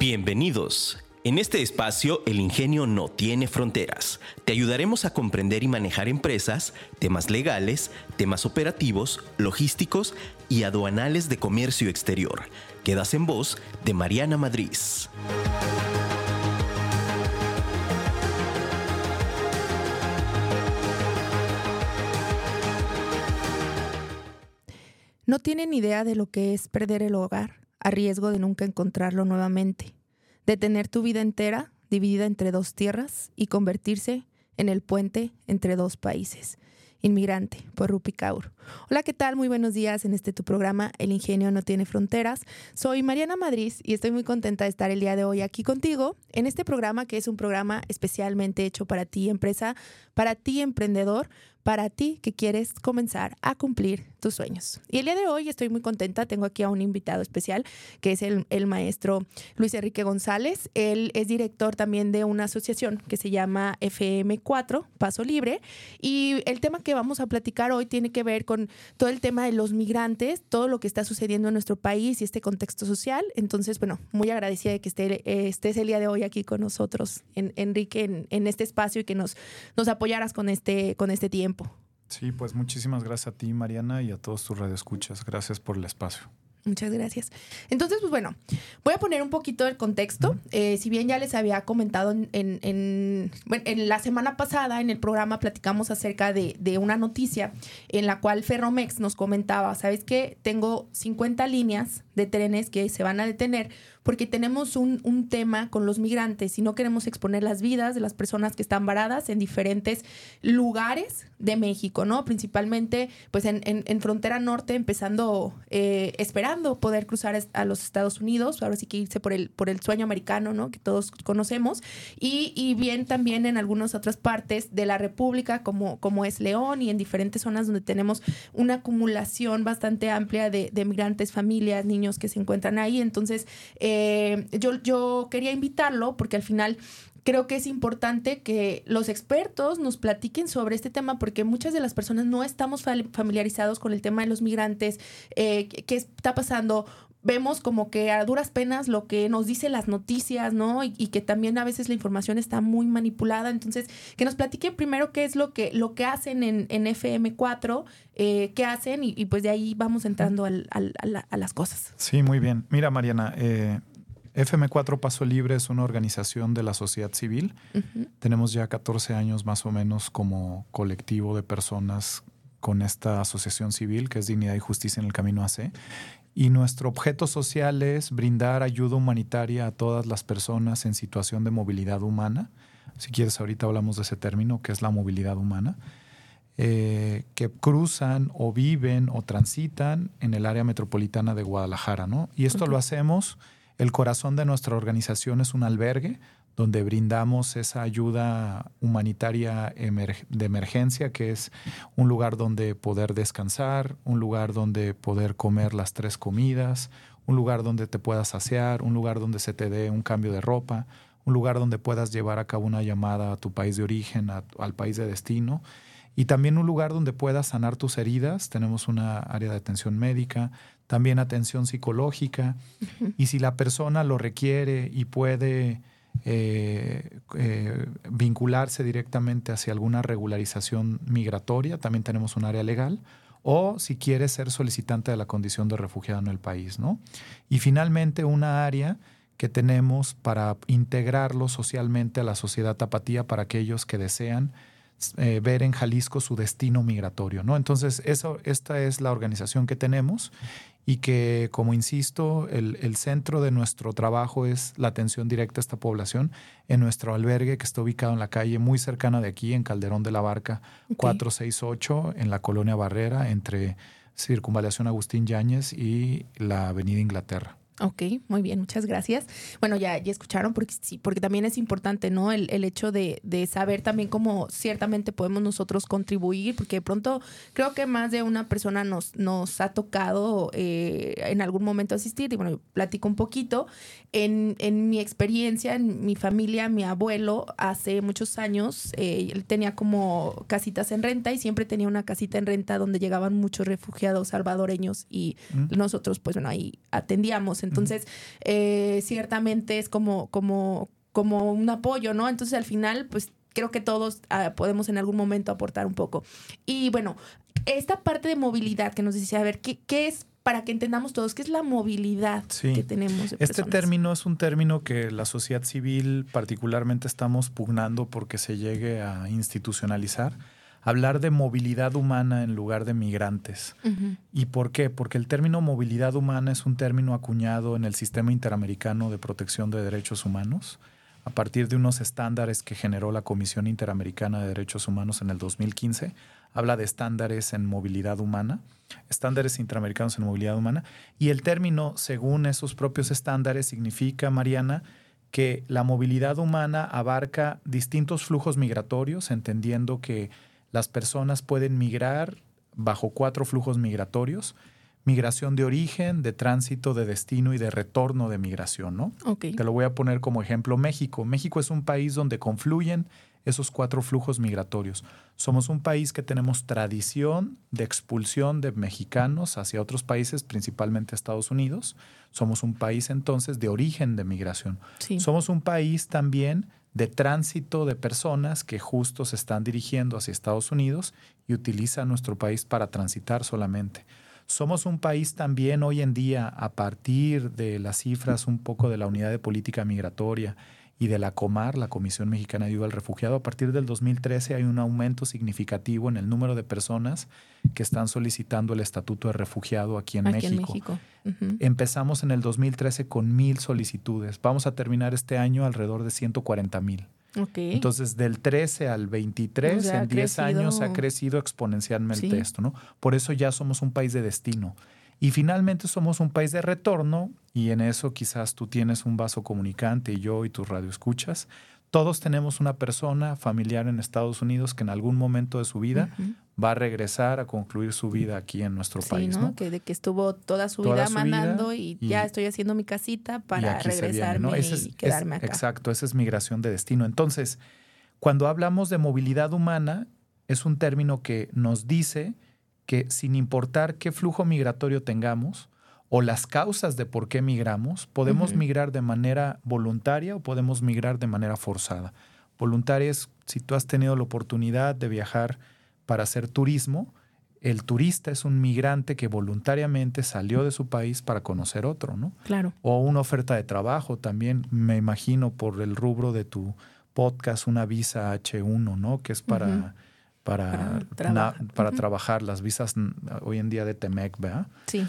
Bienvenidos. En este espacio, el ingenio no tiene fronteras. Te ayudaremos a comprender y manejar empresas, temas legales, temas operativos, logísticos y aduanales de comercio exterior. Quedas en voz de Mariana Madrid. No tienen idea de lo que es perder el hogar a riesgo de nunca encontrarlo nuevamente de tener tu vida entera dividida entre dos tierras y convertirse en el puente entre dos países. Inmigrante, por Rupi Kaur. Hola, ¿qué tal? Muy buenos días en este tu programa El Ingenio no tiene fronteras. Soy Mariana Madrid y estoy muy contenta de estar el día de hoy aquí contigo en este programa que es un programa especialmente hecho para ti, empresa, para ti, emprendedor, para ti que quieres comenzar a cumplir tus sueños. Y el día de hoy estoy muy contenta, tengo aquí a un invitado especial que es el, maestro Luis Enrique González. Él es director también de una asociación que se llama FM4, Paso Libre. Y el tema que vamos a platicar hoy tiene que ver con todo el tema de los migrantes, todo lo que está sucediendo en nuestro país y este contexto social. Entonces, bueno, muy agradecida de que esté, estés el día de hoy aquí con nosotros, Enrique, en, en, este espacio y que nos, nos apoyaras con este, con este tiempo. Sí, pues muchísimas gracias a ti, Mariana, y a todos tus radioescuchas. Gracias por el espacio. Muchas gracias. Entonces, pues bueno, voy a poner un poquito el contexto. Eh, si bien ya les había comentado en, en, la semana pasada en el programa platicamos acerca de, de, una noticia en la cual Ferromex nos comentaba, ¿sabes qué? Tengo 50 líneas de trenes que se van a detener porque tenemos un, un, tema con los migrantes y no queremos exponer las vidas de las personas que están varadas en diferentes lugares de México, ¿no? Principalmente, pues en, en, frontera norte, empezando, eh, esperando poder cruzar a los Estados Unidos, ahora sí que irse por el, por el sueño americano, ¿no? Que todos conocemos, y, y bien también en algunas otras partes de la República, como, como es León, y en diferentes zonas donde tenemos una acumulación bastante amplia de, de migrantes, familias, niños que se encuentran ahí. Entonces, eh, yo, yo quería invitarlo porque al final creo que es importante que los expertos nos platiquen sobre este tema porque muchas de las personas no estamos familiarizados con el tema de los migrantes, eh, qué está pasando. Vemos como que a duras penas lo que nos dicen las noticias, ¿no? Y, que también a veces la información está muy manipulada. Entonces, que nos platiquen primero qué es lo que, lo que hacen en, en FM4, eh, qué hacen y, pues de ahí vamos entrando al, a, las cosas. Sí, muy bien. Mira, Mariana, eh, FM4 Paso Libre es una organización de la sociedad civil. Tenemos ya 14 años más o menos como colectivo de personas con esta asociación civil que es Dignidad y Justicia en el Camino AC. Y nuestro objeto social es brindar ayuda humanitaria a todas las personas en situación de movilidad humana. Si quieres, ahorita hablamos de ese término, que es la movilidad humana. Eh, que cruzan o viven o transitan en el área metropolitana de Guadalajara, ¿no? Y esto lo hacemos, el corazón de nuestra organización es un albergue donde brindamos esa ayuda humanitaria de emergencia, que es un lugar donde poder descansar, un lugar donde poder comer las tres comidas, un lugar donde te puedas saciar, un lugar donde se te dé un cambio de ropa, un lugar donde puedas llevar a cabo una llamada a tu país de origen, al país de destino y también un lugar donde puedas sanar tus heridas. Tenemos una área de atención médica, también atención psicológica. Y si la persona lo requiere y puede eh, eh, vincularse directamente hacia alguna regularización migratoria, también tenemos un área legal. O si quiere ser solicitante de la condición de refugiado en el país, ¿no? Y finalmente una área que tenemos para integrarlo socialmente a la sociedad tapatía para aquellos que desean eh, ver en Jalisco su destino migratorio, ¿no? Entonces, esta es la organización que tenemos y que, como insisto, el, centro de nuestro trabajo es la atención directa a esta población en nuestro albergue que está ubicado en la calle muy cercana de aquí, en Calderón de la Barca 468, en la colonia Barrera, entre Circunvalación Agustín Yáñez y la Avenida Inglaterra. Ok, muy bien, muchas gracias. Bueno, ya, ya escucharon, porque sí, porque también es importante, ¿no? El, el hecho de, de, saber también cómo ciertamente podemos nosotros contribuir, porque de pronto creo que más de una persona nos, nos ha tocado eh, en algún momento asistir, y bueno, platico un poquito. En, en, mi experiencia, en mi familia, mi abuelo, hace muchos años, eh, él tenía como casitas en renta y siempre tenía una casita en renta donde llegaban muchos refugiados salvadoreños y mm. nosotros, pues bueno, ahí atendíamos. Entonces, eh, ciertamente es como, como, como un apoyo, ¿no? Entonces, al final, pues creo que todos ah, podemos en algún momento aportar un poco. Y bueno, esta parte de movilidad que nos dice, a ver, ¿qué, qué es para que entendamos todos qué es la movilidad que tenemos. este término es un término que la sociedad civil particularmente estamos pugnando porque se llegue a institucionalizar. Hablar de movilidad humana en lugar de migrantes. ¿Y por qué? Porque el término movilidad humana es un término acuñado en el Sistema Interamericano de Protección de Derechos Humanos a partir de unos estándares que generó la Comisión Interamericana de Derechos Humanos en el 2015 habla de estándares en movilidad humana, estándares interamericanos en movilidad humana, y el término, según esos propios estándares, significa, Mariana, que la movilidad humana abarca distintos flujos migratorios, entendiendo que las personas pueden migrar bajo cuatro flujos migratorios, migración de origen, de tránsito, de destino y de retorno de migración, ¿no? Te lo voy a poner como ejemplo México. México es un país donde confluyen esos cuatro flujos migratorios. Somos un país que tenemos tradición de expulsión de mexicanos hacia otros países, principalmente Estados Unidos. Somos un país entonces de origen de migración. Somos un país también de tránsito de personas que justo se están dirigiendo hacia Estados Unidos y utilizan nuestro país para transitar solamente. Somos un país también hoy en día, a partir de las cifras un poco de la unidad de política migratoria, y de la Comar, la Comisión Mexicana de Ayuda al Refugiado, a partir del 2013 hay un aumento significativo en el número de personas que están solicitando el estatuto de refugiado aquí en México. Empezamos en el 2013 con mil solicitudes. Vamos a terminar este año alrededor de 140 mil. Entonces, del 13 al 23, en 10 años ha crecido exponencialmente esto, ¿no? Por eso ya somos un país de destino. Y finalmente somos un país de retorno y en eso quizás tú tienes un vaso comunicante y yo y tus radioescuchas. Todos tenemos una persona familiar en Estados Unidos que en algún momento de su vida va a regresar a concluir su vida aquí en nuestro país. ¿no? Que de que estuvo toda su vida mandando y, ya estoy haciendo mi casita para regresarme y quedarme acá. Exacto, esa es migración de destino. Entonces, cuando hablamos de movilidad humana, es un término que nos dice que sin importar qué flujo migratorio tengamos o las causas de por qué migramos, podemos migrar de manera voluntaria o podemos migrar de manera forzada. Voluntaria es si tú has tenido la oportunidad de viajar para hacer turismo, el turista es un migrante que voluntariamente salió de su país para conocer otro, ¿no? Claro. O una oferta de trabajo también, me imagino por el rubro de tu podcast, una visa H1, ¿no? Que es para para, para, trabajar las visas hoy en día de Temec, ¿verdad? Sí.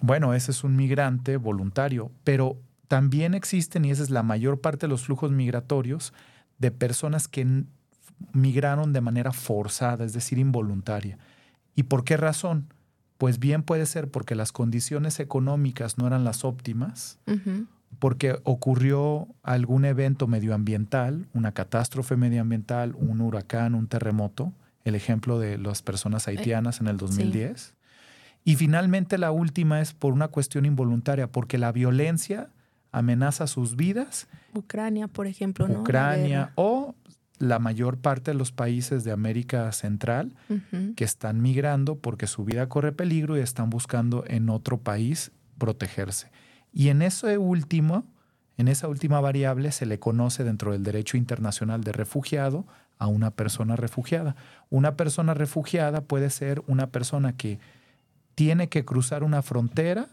Bueno, ese es un migrante voluntario, pero también existen, y esa es la mayor parte de los flujos migratorios, de personas que migraron de manera forzada, es decir, involuntaria. ¿Y por qué razón? Pues bien puede ser porque las condiciones económicas no eran las óptimas, porque ocurrió algún evento medioambiental, una catástrofe medioambiental, un huracán, un terremoto, el ejemplo de las personas eh, haitianas en el 2010. Y finalmente la última es por una cuestión involuntaria, porque la violencia amenaza sus vidas. Ucrania, por ejemplo, ¿no? Ucrania o la mayor parte de los países de América Central que están migrando porque su vida corre peligro y están buscando en otro país protegerse. Y en eso último, en esa última variable se le conoce dentro del derecho internacional de refugiado a una persona refugiada. Una persona refugiada puede ser una persona que tiene que cruzar una frontera,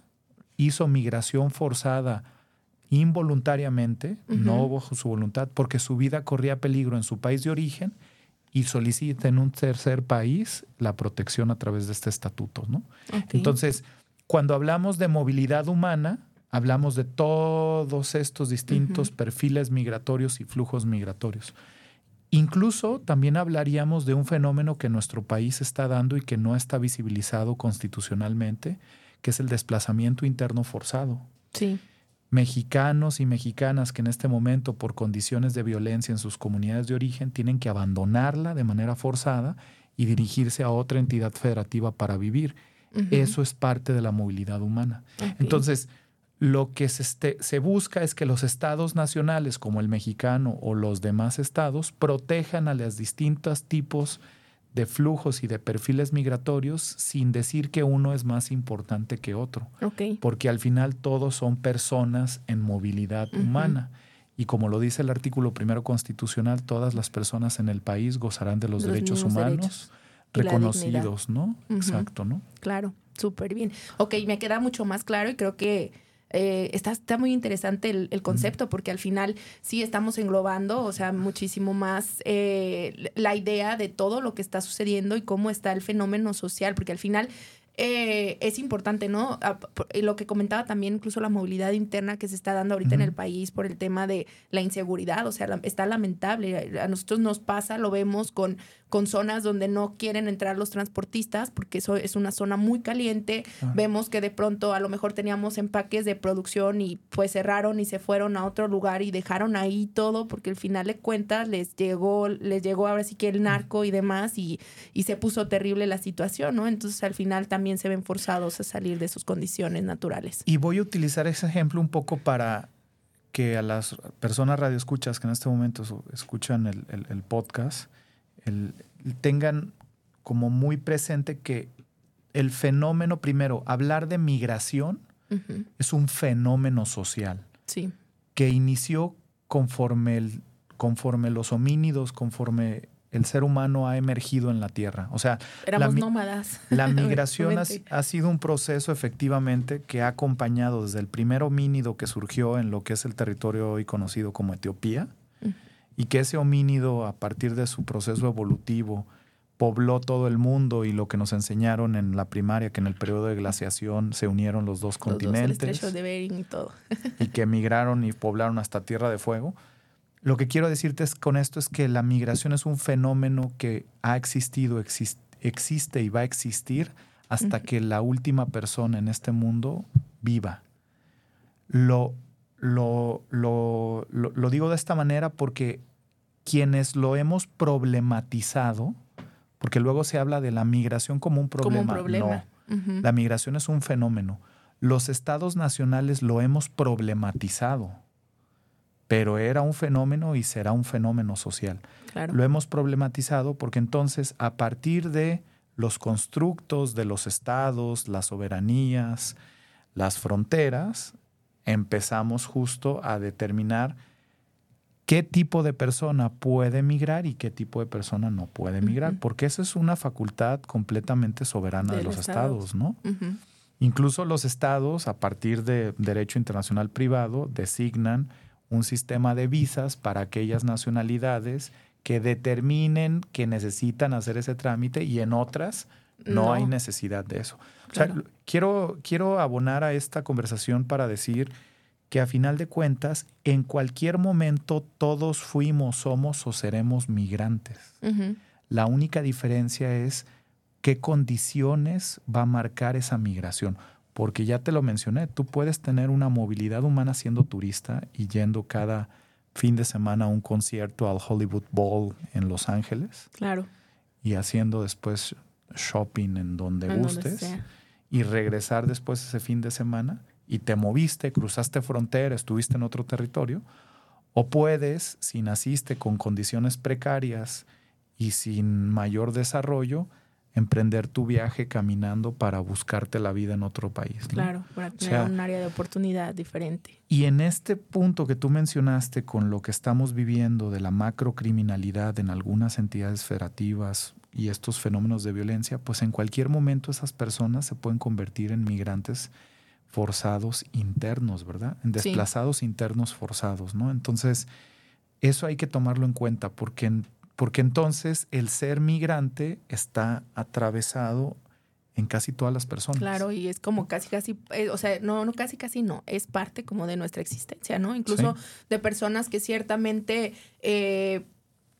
hizo migración forzada involuntariamente, no bajo su voluntad, porque su vida corría peligro en su país de origen y solicita en un tercer país la protección a través de este estatuto. ¿no? Entonces, cuando hablamos de movilidad humana, hablamos de todos estos distintos perfiles migratorios y flujos migratorios. Incluso también hablaríamos de un fenómeno que nuestro país está dando y que no está visibilizado constitucionalmente, que es el desplazamiento interno forzado. Sí. Mexicanos y mexicanas que en este momento, por condiciones de violencia en sus comunidades de origen, tienen que abandonarla de manera forzada y dirigirse a otra entidad federativa para vivir. Eso es parte de la movilidad humana. Entonces, lo que se, este, se, busca es que los estados nacionales, como el mexicano o los demás estados, protejan a los distintos tipos de flujos y de perfiles migratorios sin decir que uno es más importante que otro. Porque al final todos son personas en movilidad humana. Y como lo dice el artículo primero constitucional, todas las personas en el país gozarán de los, Los derechos humanos derechos reconocidos, ¿no? Exacto, ¿no? Claro, súper bien. Ok, me queda mucho más claro y creo que eh, está, está muy interesante el, el concepto porque al final sí estamos englobando, o sea, muchísimo más eh, la idea de todo lo que está sucediendo y cómo está el fenómeno social, porque al final eh, es importante, ¿no? Ah, Lo que comentaba también, incluso la movilidad interna que se está dando ahorita en el país por el tema de la inseguridad, o sea, la- está lamentable. A nosotros nos pasa, lo vemos con, con zonas donde no quieren entrar los transportistas porque eso es una zona muy caliente. Ah. Vemos que de pronto a lo mejor teníamos empaques de producción y pues cerraron y se fueron a otro lugar y dejaron ahí todo porque al final de cuentas les llegó, les llegó ahora sí que el narco y demás y, y se puso terrible la situación, ¿no? Entonces al final también se ven forzados a salir de sus condiciones naturales. Y voy a utilizar ese ejemplo un poco para que a las personas radioescuchas que en este momento escuchan el, el- el podcast el- tengan como muy presente que el fenómeno, primero, hablar de migración es un fenómeno social Sí, que inició conforme, el, conforme los homínidos, conforme el ser humano ha emergido en la Tierra. O sea, éramos mi- nómadas. la migración ha, sido un proceso efectivamente que ha acompañado desde el primer homínido que surgió en lo que es el territorio hoy conocido como Etiopía y que ese homínido a partir de su proceso evolutivo pobló todo el mundo y lo que nos enseñaron en la primaria que en el periodo de glaciación se unieron los dos Los dos, el continentes de Bering y todo. y que emigraron y poblaron hasta Tierra de Fuego. Lo que quiero decirte es, con esto es que la migración es un fenómeno que ha existido, exis- existe y va a existir hasta que la última persona en este mundo viva. Lo, lo, lo, lo- digo de esta manera porque quienes lo hemos problematizado, porque luego se habla de la migración como un problema. Como un problema. No. La migración es un fenómeno. Los estados nacionales lo hemos problematizado, pero era un fenómeno y será un fenómeno social. Claro. Lo hemos problematizado porque entonces a partir de los constructos de los estados, las soberanías, las fronteras, empezamos justo a determinar qué tipo de persona puede migrar y qué tipo de persona no puede migrar, Ujú. porque esa es una facultad completamente soberana de, De los estados, estados. ¿no? Incluso los estados, a partir de derecho internacional privado, designan un sistema de visas para aquellas nacionalidades que determinen que necesitan hacer ese trámite y en otras no, No. hay necesidad de eso. O sea, Claro. quiero, quiero abonar a esta conversación para decir que a final de cuentas, en cualquier momento todos fuimos, somos o seremos migrantes. La única diferencia es qué condiciones va a marcar esa migración. Porque ya te lo mencioné, tú puedes tener una movilidad humana siendo turista y yendo cada fin de semana a un concierto al Hollywood Bowl en Los Ángeles Claro. y haciendo después shopping en donde en gustes y regresar después ese fin de semana y te moviste, cruzaste frontera, estuviste en otro territorio, o puedes, si naciste con condiciones precarias y sin mayor desarrollo, emprender tu viaje caminando para buscarte la vida en otro país. ¿no? Claro, para tener sea, un área de oportunidad diferente. Y en este punto que tú mencionaste con lo que estamos viviendo de la macrocriminalidad en algunas entidades federativas y estos fenómenos de violencia, pues en cualquier momento esas personas se pueden convertir en migrantes forzados internos, ¿verdad? En Sí. desplazados internos forzados, ¿no? Entonces, eso hay que tomarlo en cuenta porque, porque entonces el ser migrante está atravesado en casi todas las personas. Claro, y es como casi, casi, eh, o sea, no, no, casi, casi no, es parte como de nuestra existencia, ¿no? Incluso de personas que ciertamente eh,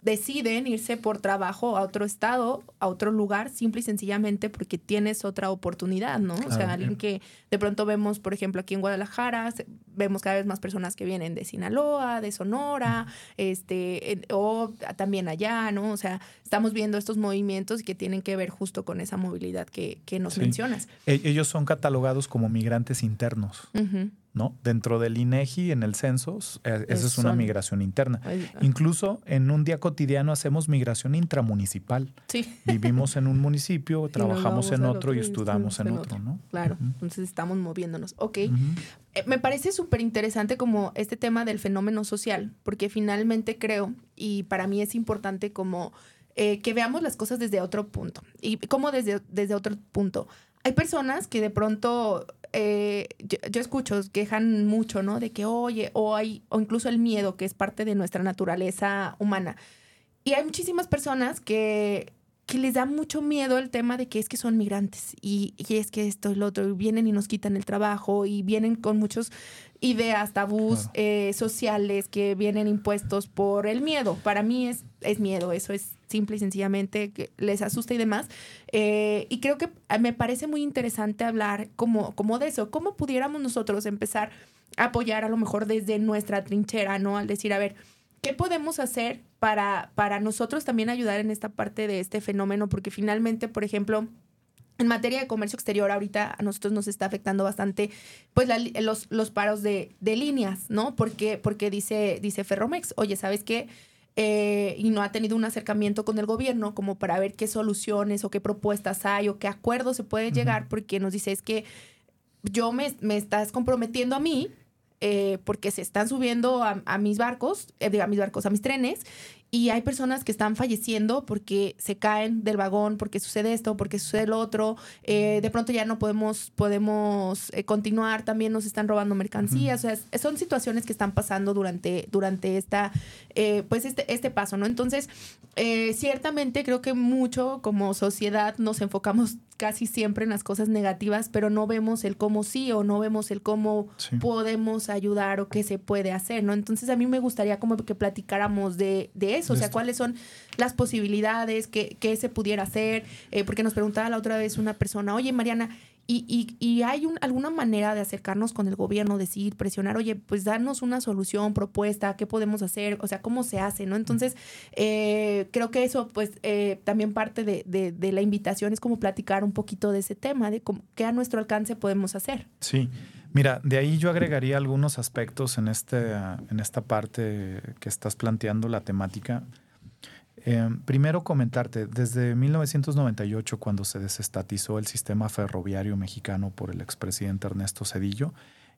deciden irse por trabajo a otro estado, a otro lugar, simple y sencillamente porque tienes otra oportunidad, ¿no? O sea, alguien que de pronto vemos, por ejemplo, aquí en Guadalajara, vemos cada vez más personas que vienen de Sinaloa, de Sonora, este, o también allá, ¿no? O sea, estamos viendo estos movimientos que tienen que ver justo con esa movilidad que, que nos Sí. mencionas. E- Ellos son catalogados como migrantes internos. ¿No? Dentro del INEGI, en el censo, eh, esa es una son- migración interna. Ay, ah. Incluso en un día cotidiano hacemos migración intramunicipal. Sí, Vivimos en un municipio, trabajamos en otro y otro y estudiamos en otro, ¿no? claro. Entonces estamos moviéndonos. Ok. Eh, Me parece súper interesante como este tema del fenómeno social, porque finalmente creo, y para mí es importante como eh, que veamos las cosas desde otro punto. ¿Y cómo desde, desde otro punto? Hay personas que de pronto, eh, yo, yo escucho, quejan mucho, ¿no? De que, oye, o hay, o incluso el miedo, que es parte de nuestra naturaleza humana. Y hay muchísimas personas que, que les da mucho miedo el tema de que es que son migrantes y, y es que esto y lo otro, y vienen y nos quitan el trabajo y vienen con muchas ideas, tabús Claro. eh, sociales que vienen impuestos por el miedo. Para mí es, es miedo, eso es simple y sencillamente que les asusta y demás. Eh, y creo que eh, me parece muy interesante hablar como, como de eso, cómo pudiéramos nosotros empezar a apoyar a lo mejor desde nuestra trinchera, ¿no? Al decir, a ver, ¿qué podemos hacer para, para nosotros también ayudar en esta parte de este fenómeno? Porque finalmente, por ejemplo, en materia de comercio exterior, ahorita a nosotros nos está afectando bastante pues los, los paros de, de líneas, ¿no? Porque, porque dice, dice Ferromex, oye, ¿sabes qué? Eh, y no ha tenido un acercamiento con el gobierno como para ver qué soluciones o qué propuestas hay o qué acuerdos se puede llegar, porque nos dice es que yo me, me estás comprometiendo a mí eh, porque se están subiendo a, a mis barcos, eh, a mis barcos, a mis trenes, y hay personas que están falleciendo porque se caen del vagón, porque sucede esto, porque sucede lo otro. eh, de pronto ya no podemos, podemos eh, continuar, también nos están robando mercancías. O sea, son situaciones que están pasando durante, durante esta, eh, pues este, este paso, ¿no? Entonces, eh, ciertamente creo que mucho como sociedad nos enfocamos casi siempre en las cosas negativas, pero no vemos el cómo sí o no vemos el cómo Sí. podemos ayudar o qué se puede hacer, ¿no? Entonces a mí me gustaría como que platicáramos de, de o sea, cuáles son las posibilidades, qué, qué se pudiera hacer, eh, porque nos preguntaba la otra vez una persona, oye Mariana, ¿y, y, y hay un- alguna manera de acercarnos con el gobierno, decir, presionar, oye, pues darnos una solución, propuesta, qué podemos hacer, o sea, cómo se hace, ¿no? Entonces, eh, creo que eso, pues, eh, también parte de, de- de la invitación es como platicar un poquito de ese tema, de cómo- qué a nuestro alcance podemos hacer. Sí, mira, de ahí yo agregaría algunos aspectos en, este, en esta parte que estás planteando, la temática. Eh, primero comentarte, desde 1998, cuando se desestatizó el sistema ferroviario mexicano por el expresidente Ernesto Cedillo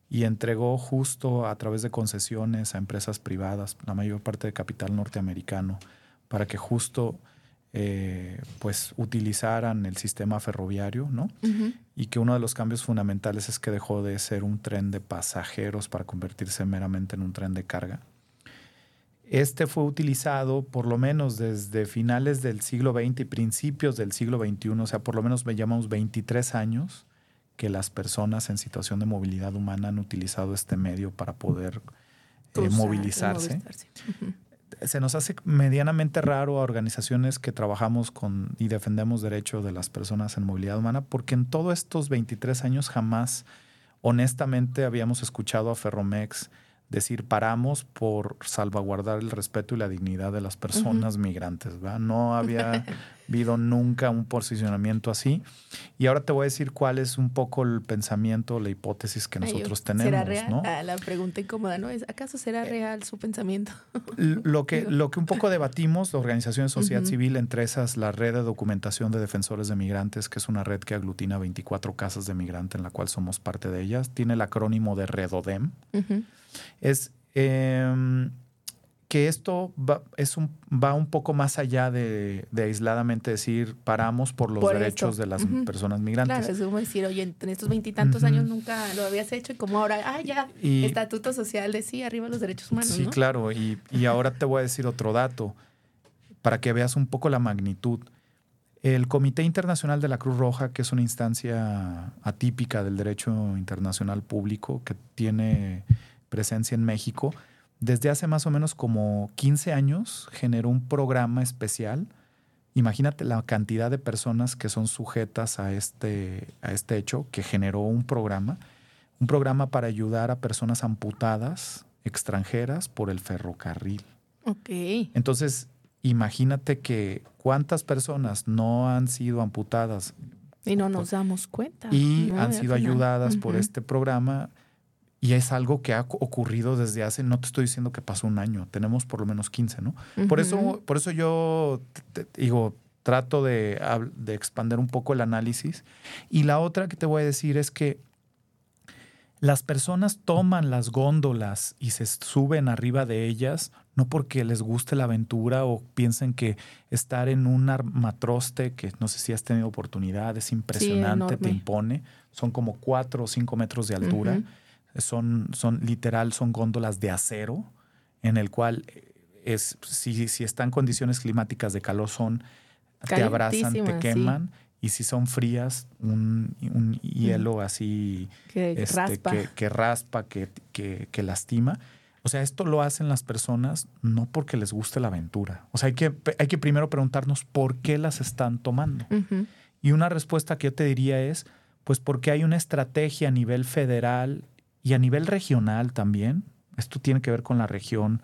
y entregó justo a través de concesiones a empresas privadas, la mayor parte de capital norteamericano, para que justo eh, pues utilizaran el sistema ferroviario, ¿no? y que uno de los cambios fundamentales es que dejó de ser un tren de pasajeros para convertirse meramente en un tren de carga. Este fue utilizado por lo menos desde finales del siglo XX y principios del siglo XXI, o sea, por lo menos me llamamos 23 años que las personas en situación de movilidad humana han utilizado este medio para poder eh, movilizarse. Se nos hace medianamente raro a organizaciones que trabajamos con y defendemos derechos de las personas en movilidad humana, porque en todos estos 23 años jamás, honestamente, habíamos escuchado a Ferromex decir paramos por salvaguardar el respeto y la dignidad de las personas migrantes. ¿verdad? No había habido nunca un posicionamiento así. Y ahora te voy a decir cuál es un poco el pensamiento, la hipótesis que nosotros tenemos. ¿Será real? ¿no? Ah, la pregunta incómoda, ¿no? Es, ¿Acaso será Eh, real su pensamiento? Lo que, lo que un poco debatimos, la organización de sociedad civil, entre esas la red de documentación de defensores de migrantes, que es una red que aglutina 24 casas de migrante en la cual somos parte de ellas, tiene el acrónimo de REDODEM, Ujú. es em, que esto va, es un, va un poco más allá de, de aisladamente decir paramos por los Por derechos esto. de las Ujú. personas migrantes. Claro, es como decir, oye, en estos veintitantos Ujú. años nunca lo habías hecho y como ahora, ah, ya, Y- estatuto social de sí, arriba los derechos humanos, Sí, ¿no? claro. Y, y ahora te voy a decir otro dato para que veas un poco la magnitud. El Comité Internacional de la Cruz Roja, que es una instancia atípica del derecho internacional público que tiene presencia en México, desde hace más o menos como 15 años generó un programa especial. Imagínate la cantidad de personas que son sujetas a este, a este hecho, que generó un programa, un programa para ayudar a personas amputadas extranjeras por el ferrocarril. Ok. Entonces, imagínate que cuántas personas no han sido amputadas Y no nos damos cuenta. y ¿no? han sido ayudadas por este programa Y es algo que ha ocurrido desde hace, no te estoy diciendo que pasó un año, tenemos por lo menos 15, ¿no? por, eso, por eso yo digo, trato de, de expander un poco el análisis. Y la otra que te voy a decir es que las personas toman las góndolas y se suben arriba de ellas no porque les guste la aventura o piensen que estar en un armatroste, que no sé si has tenido oportunidad, es impresionante, te impone. Son como cuatro o cinco metros de altura. Son, son literal, son góndolas de acero, en el cual es, si, si están condiciones climáticas de calor, son, te abrazan, te queman y si son frías, un, un hielo así que este, raspa, que, raspa que, que, lastima. O sea, esto lo hacen las personas no porque les guste la aventura. O sea, hay que, hay que primero preguntarnos por qué las están tomando. Y una respuesta que yo te diría es, pues porque hay una estrategia a nivel federal y a nivel regional también. Esto tiene que ver con la región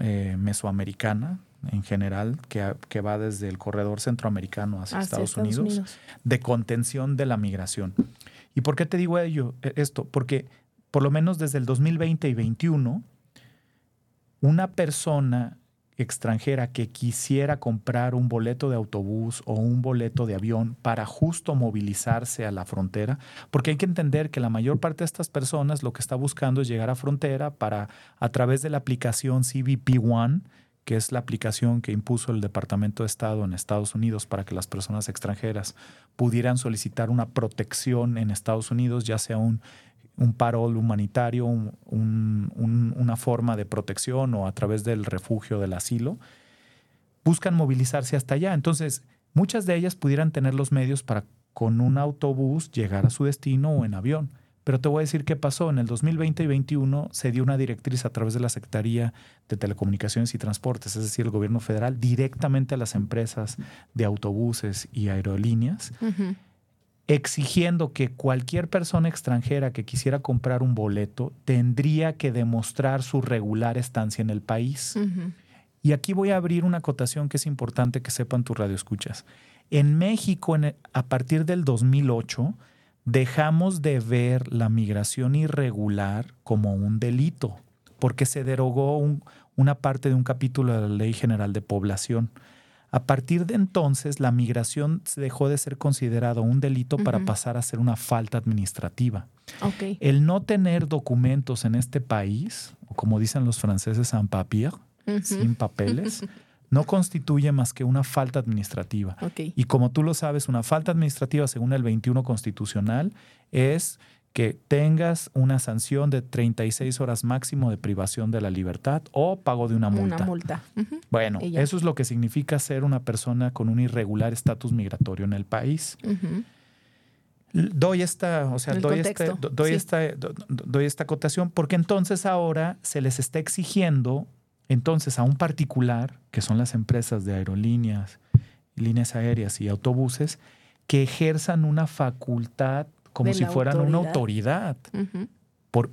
eh, mesoamericana, en general, que, que, va desde el corredor centroamericano hacia, Estados, Unidos, de contención de la migración. ¿Y por qué te digo ello, e, esto? Porque por lo menos desde el 2020 y 2021, una persona extranjera que quisiera comprar un boleto de autobús o un boleto de avión para justo movilizarse a la frontera, porque hay que entender que la mayor parte de estas personas lo que está buscando es llegar a frontera para a través de la aplicación CBP One, que es la aplicación que impuso el Departamento de Estado en Estados Unidos para que las personas extranjeras pudieran solicitar una protección en Estados Unidos, ya sea un, un parol humanitario, una forma de protección o a través del refugio del asilo, buscan movilizarse hasta allá. Entonces, muchas de ellas pudieran tener los medios para con un autobús llegar a su destino o en avión. Pero te voy a decir qué pasó. En el 2020 y 2021 se dio una directriz a través de la Secretaría de Telecomunicaciones y Transportes, es decir, el gobierno federal, directamente a las empresas de autobuses y aerolíneas, exigiendo que cualquier persona extranjera que quisiera comprar un boleto tendría que demostrar su regular estancia en el país. Y aquí voy a abrir una acotación que es importante que sepan tus radioescuchas. En México, a partir del 2008, dejamos de ver la migración irregular como un delito, porque se derogó una parte de un capítulo de la Ley General de Población. A partir de entonces, la migración dejó de ser considerado un delito para pasar a ser una falta administrativa. El no tener documentos en este país, o como dicen los franceses, en papier, sin papeles, no constituye más que una falta administrativa. Y como tú lo sabes, una falta administrativa según el 21 constitucional es que tengas una sanción de 36 horas máximo de privación de la libertad o pago de una multa. Una multa. Bueno, eso es lo que significa ser una persona con un irregular estatus migratorio en el país. Doy esta, o sea, doy, este, doy, esta, doy esta acotación porque entonces ahora se les está exigiendo entonces, a un particular, que son las empresas de aerolíneas, líneas aéreas y autobuses, que ejerzan una facultad como si fueran una autoridad,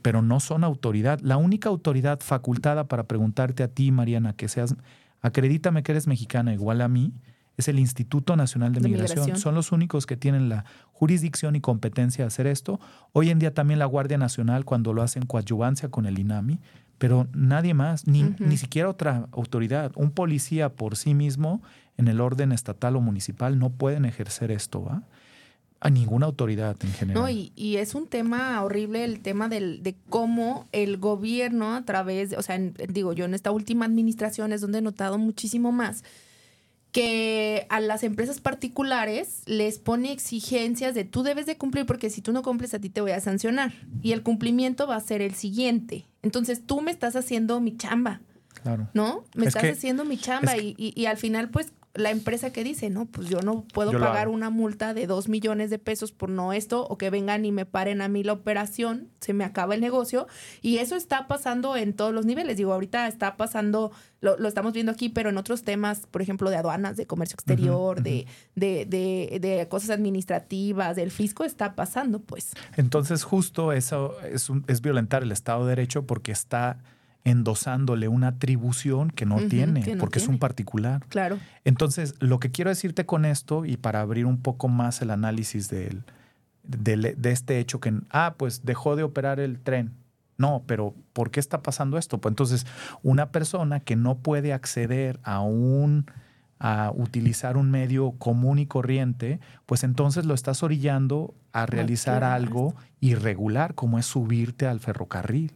pero no son autoridad. La única autoridad facultada para preguntarte a ti, Mariana, que seas, acredítame que eres mexicana igual a mí, es el Instituto Nacional de, Migración. Son los únicos que tienen la jurisdicción y competencia de hacer esto. Hoy en día también la Guardia Nacional, cuando lo hacen coadyuvancia con el INAMI, pero nadie más, ni, ni siquiera otra autoridad. Un policía por sí mismo, en el orden estatal o municipal, no pueden ejercer esto, ¿va? A ninguna autoridad en general. No, y, y es un tema horrible el tema del, de cómo el gobierno a través, de, o sea, digo, yo en esta última administración es donde he notado muchísimo más que a las empresas particulares les pone exigencias de tú debes de cumplir porque si tú no cumples a ti te voy a sancionar y el cumplimiento va a ser el siguiente. Entonces tú me estás haciendo mi chamba. Claro. ¿No? Me estás haciendo mi chamba y, y, al final pues la empresa que dice, no, pues yo no puedo pagar una multa de dos millones de pesos por no esto, o que vengan y me paren a mí la operación, se me acaba el negocio. Y eso está pasando en todos los niveles. Digo, ahorita está pasando, lo, lo estamos viendo aquí, pero en otros temas, por ejemplo, de aduanas, de comercio exterior, de, de, de, de, cosas administrativas, del fisco, está pasando, pues. Entonces, justo eso es, es violentar el Estado de Derecho porque está endosándole una atribución que no tiene, porque es un particular. Claro. Entonces, lo que quiero decirte con esto, y para abrir un poco más el análisis del, de este hecho que, ah, pues dejó de operar el tren. No, pero ¿por qué está pasando esto? Pues entonces, una persona que no puede acceder a un a utilizar un medio común y corriente, pues entonces lo estás orillando a realizar algo irregular, como es subirte al ferrocarril.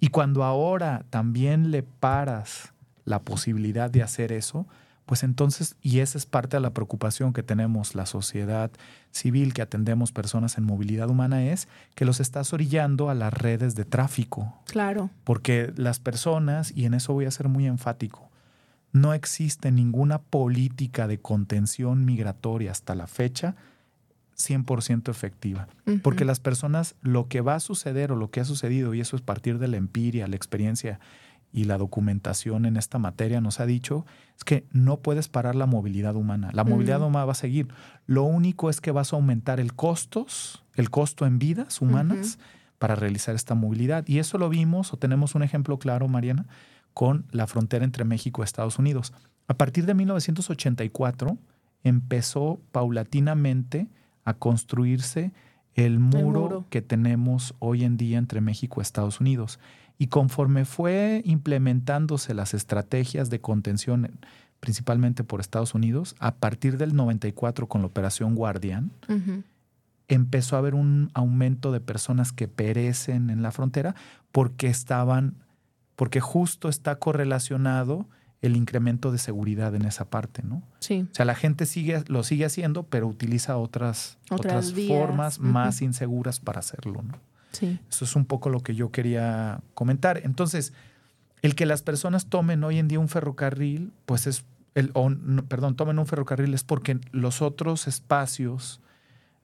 Y cuando ahora también le paras la posibilidad de hacer eso, pues entonces, y esa es parte de la preocupación que tenemos la sociedad civil que atendemos personas en movilidad humana, es que los estás orillando a las redes de tráfico. Claro. Porque las personas, y en eso voy a ser muy enfático, no existe ninguna política de contención migratoria hasta la fecha 100% efectiva. Porque las personas, lo que va a suceder o lo que ha sucedido, y eso es partir de la empiria, la experiencia y la documentación en esta materia nos ha dicho, es que no puedes parar la movilidad humana. La movilidad humana va a seguir. Lo único es que vas a aumentar el costos, el costo en vidas humanas para realizar esta movilidad. Y eso lo vimos o tenemos un ejemplo claro, Mariana, con la frontera entre México y Estados Unidos. A partir de 1984 empezó paulatinamente a construirse el muro, que tenemos hoy en día entre México y Estados Unidos. Y conforme fue implementándose las estrategias de contención, principalmente por Estados Unidos, a partir del 94 con la operación Guardian, empezó a haber un aumento de personas que perecen en la frontera porque estaban porque justo está correlacionado el incremento de seguridad en esa parte, ¿no? Sí. O sea, la gente sigue, lo sigue haciendo, pero utiliza otras, otras, formas más inseguras para hacerlo, ¿no? Sí. Eso es un poco lo que yo quería comentar. Entonces, el que las personas tomen hoy en día un ferrocarril, pues es, el, perdón, tomen un ferrocarril es porque los otros espacios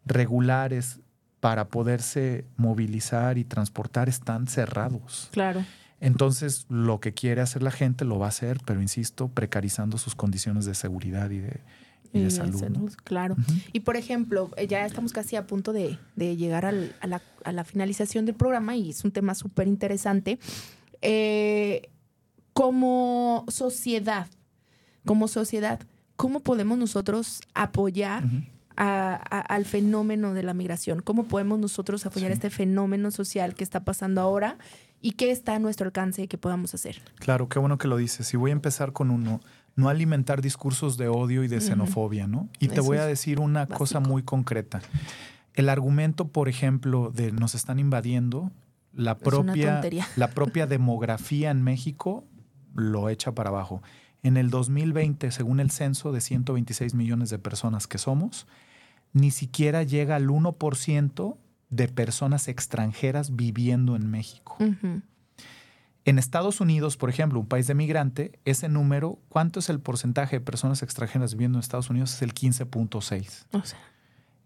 regulares para poderse movilizar y transportar están cerrados. Claro. Entonces, lo que quiere hacer la gente lo va a hacer, pero insisto, precarizando sus condiciones de seguridad y de, salud. Claro. Y por ejemplo, eh, ya estamos casi a punto de, llegar a, la, finalización del programa y es un tema súper interesante. Eh, como sociedad, como sociedad, ¿cómo podemos nosotros apoyar al fenómeno de la migración? ¿Cómo podemos nosotros apoyar este fenómeno social que está pasando ahora y qué está a nuestro alcance y qué podamos hacer. Claro, qué bueno que lo dices. Y voy a empezar con uno, no alimentar discursos de odio y de xenofobia, ¿no? Y te voy a decir una cosa muy concreta. El argumento, por ejemplo, de nos están invadiendo, la propia, la propia demografía en México lo echa para abajo. En el 2020, según el censo de 126 millones de personas que somos, ni siquiera llega al 1% de personas extranjeras viviendo en México. En Estados Unidos, por ejemplo, un país de migrante, ese número, ¿cuánto es el porcentaje de personas extranjeras viviendo en Estados Unidos? Es el 15.6. O sea,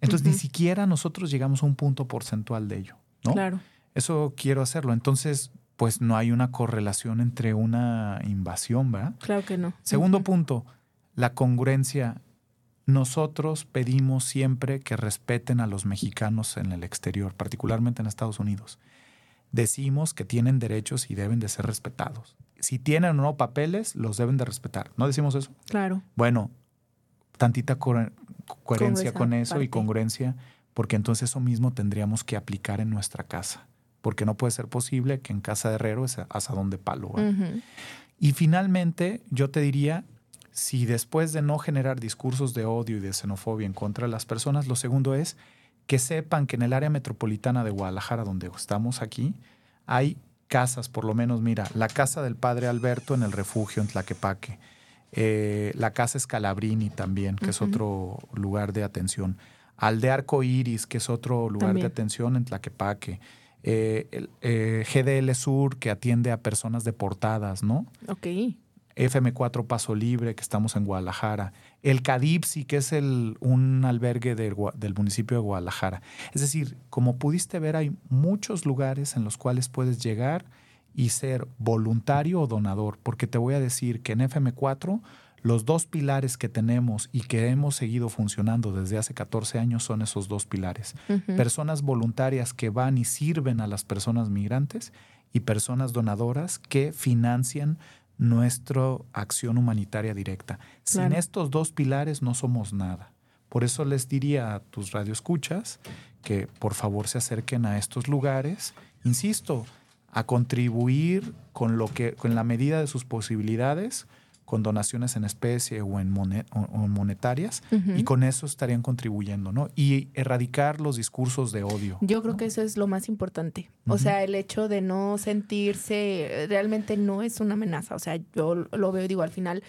Entonces, ni siquiera nosotros llegamos a un punto porcentual de ello, ¿no? Claro. Eso quiero hacerlo. Entonces, pues no hay una correlación entre una invasión, ¿verdad? Claro que no. Segundo punto, la congruencia nosotros pedimos siempre que respeten a los mexicanos en el exterior, particularmente en Estados Unidos. Decimos que tienen derechos y deben de ser respetados. Si tienen o no papeles, los deben de respetar. ¿No decimos eso? Claro. Bueno, tantita coherencia con eso y congruencia, porque entonces eso mismo tendríamos que aplicar en nuestra casa. Porque no puede ser posible que en casa de herrero es hasta donde palo. Y finalmente, yo te diría, si después de no generar discursos de odio y de xenofobia en contra de las personas, lo segundo es que sepan que en el área metropolitana de Guadalajara, donde estamos aquí, hay casas, por lo menos, mira, la casa del padre Alberto en el refugio en Tlaquepaque, eh, la casa Escalabrini también, que es otro lugar de atención, Aldea Arco Iris, que es otro lugar de atención en Tlaquepaque, eh, el, eh, GDL Sur, que atiende a personas deportadas, ¿no? Ok. FM4 Paso Libre, que estamos en Guadalajara, el CADIPSI, que es el, un albergue del, del municipio de Guadalajara. Es decir, como pudiste ver, hay muchos lugares en los cuales puedes llegar y ser voluntario o donador, porque te voy a decir que en FM4 los dos pilares que tenemos y que hemos seguido funcionando desde hace 14 años son esos dos pilares. Personas voluntarias que van y sirven a las personas migrantes y personas donadoras que financian nuestra acción humanitaria directa. Sin estos dos pilares no somos nada. Por eso les diría a tus radioescuchas que por favor se acerquen a estos lugares. Insisto, a contribuir con lo que, con la medida de sus posibilidades, con donaciones en especie o en monetarias, y con eso estarían contribuyendo, ¿no? Y erradicar los discursos de odio. Yo creo que eso es lo más importante. O sea, el hecho de no sentirse, realmente no es una amenaza. O sea, yo lo veo, digo, al final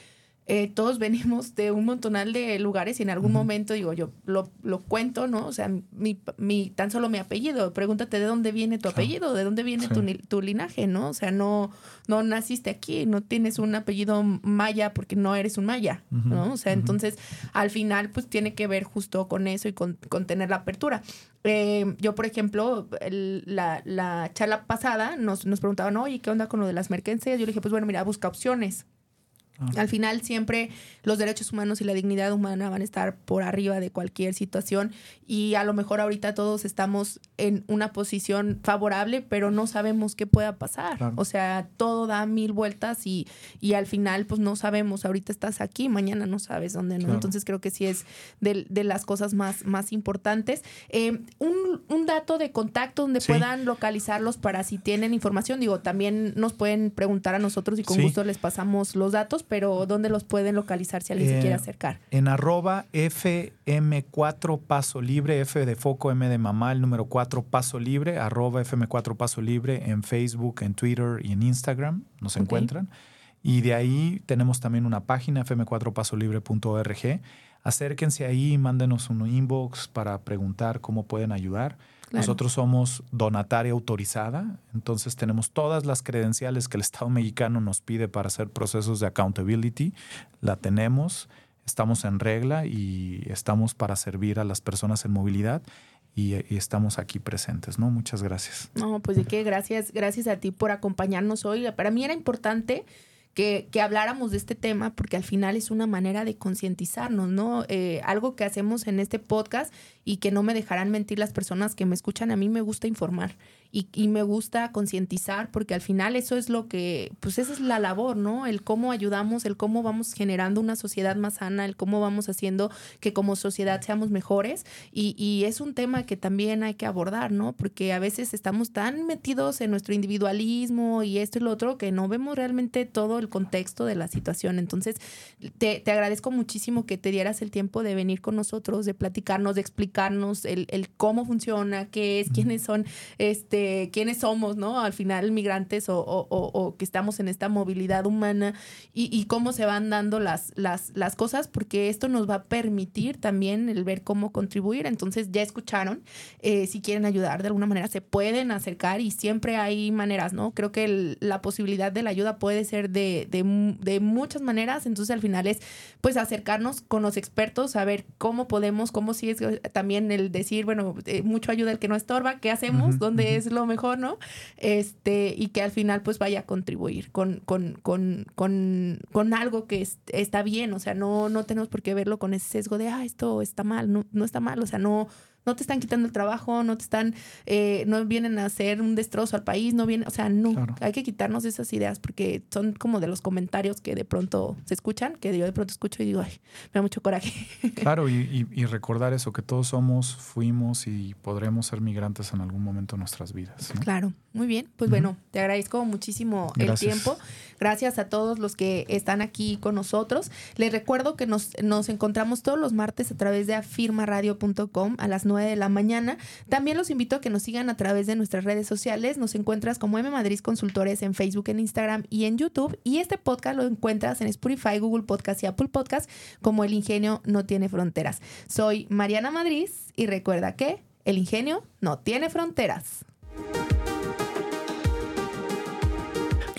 eh, todos venimos de un montonal de lugares y en algún momento, digo, yo lo, lo, cuento, ¿no? O sea, mi, mi, tan solo mi apellido, pregúntate de dónde viene tu apellido, de dónde viene tu, tu, linaje, ¿no? O sea, no, no naciste aquí, no tienes un apellido maya porque no eres un maya, ¿no? O sea, entonces, al final, pues tiene que ver justo con eso y con, con tener la apertura. Eh, yo, por ejemplo, la, la, charla pasada nos, nos preguntaban, oye, ¿qué onda con lo de las mercancías? Yo le dije, pues bueno, mira, busca opciones. Al final siempre los derechos humanos y la dignidad humana van a estar por arriba de cualquier situación y a lo mejor ahorita todos estamos en una posición favorable, pero no sabemos qué pueda pasar. O sea, todo da mil vueltas y, y, al final pues no sabemos, ahorita estás aquí, mañana no sabes dónde, ¿no? Entonces creo que sí es de, de las cosas más, más importantes. Eh, un, un, dato de contacto donde puedan localizarlos para si tienen información, digo, también nos pueden preguntar a nosotros y con gusto les pasamos los datos pero ¿dónde los pueden localizar si alguien se quiere eh, acercar? En arroba FM4 Paso Libre, F de foco, M de mamá, el número 4 Paso Libre, arroba FM4 Paso Libre en Facebook, en Twitter y en Instagram, nos encuentran. Y de ahí tenemos también una página, fm4pasolibre.org. Acérquense ahí, mándenos un inbox para preguntar cómo pueden ayudar. Nosotros somos donataria autorizada, entonces tenemos todas las credenciales que el Estado mexicano nos pide para hacer procesos de accountability, la tenemos, estamos en regla y estamos para servir a las personas en movilidad. Y, estamos aquí presentes, ¿no? Muchas gracias. No, pues de qué, gracias, gracias a ti por acompañarnos hoy. Para mí era importante que, que, habláramos de este tema porque al final es una manera de concientizarnos, ¿no? Eh, algo que hacemos en este podcast y que no me dejarán mentir las personas que me escuchan, a mí me gusta informar y, me gusta concientizar porque al final eso es lo que, pues esa es la labor, ¿no? El cómo ayudamos, el cómo vamos generando una sociedad más sana, el cómo vamos haciendo que como sociedad seamos mejores y, y es un tema que también hay que abordar, ¿no? Porque a veces estamos tan metidos en nuestro individualismo y esto y lo otro que no vemos realmente todo el contexto de la situación. Entonces, te, te agradezco muchísimo que te dieras el tiempo de venir con nosotros, de platicarnos, de explicarnos el, el cómo funciona, qué es, quiénes son, este, quiénes somos, ¿no? Al final, migrantes o, o, o, que estamos en esta movilidad humana y, y, cómo se van dando las, las, las cosas, porque esto nos va a permitir también el ver cómo contribuir. Entonces, ya escucharon, eh, si quieren ayudar de alguna manera, se pueden acercar y siempre hay maneras, ¿no? Creo que la posibilidad de la ayuda puede ser de, de, de muchas maneras, entonces al final es pues acercarnos con los expertos, a ver cómo podemos, cómo sigue también el decir, bueno, eh, mucho ayuda el que no estorba, ¿qué hacemos? ¿Dónde es lo mejor, ¿no? Este, y que al final pues vaya a contribuir con, con, con, con, con algo que está bien, o sea, no, no tenemos por qué verlo con ese sesgo de, ah, esto está mal, no, no está mal, o sea, no, no te están quitando el trabajo, no te están, eh, no vienen a hacer un destrozo al país, no vienen, o sea, no, hay que quitarnos esas ideas porque son como de los comentarios que de pronto se escuchan, que yo de pronto escucho y digo, ay, me da mucho coraje. Claro, y, recordar eso, que todos somos, fuimos y podremos ser migrantes en algún momento de nuestras vidas. Claro, muy bien, pues bueno, te agradezco muchísimo el tiempo. Gracias a todos los que están aquí con nosotros. Les recuerdo que nos, nos encontramos todos los martes a través de afirmaradio.com a las 9 de la mañana. También los invito a que nos sigan a través de nuestras redes sociales. Nos encuentras como M Madrid Consultores en Facebook, en Instagram y en YouTube. Y este podcast lo encuentras en Spotify, Google Podcast y Apple Podcast como El Ingenio no tiene fronteras. Soy Mariana Madrid y recuerda que el ingenio no tiene fronteras.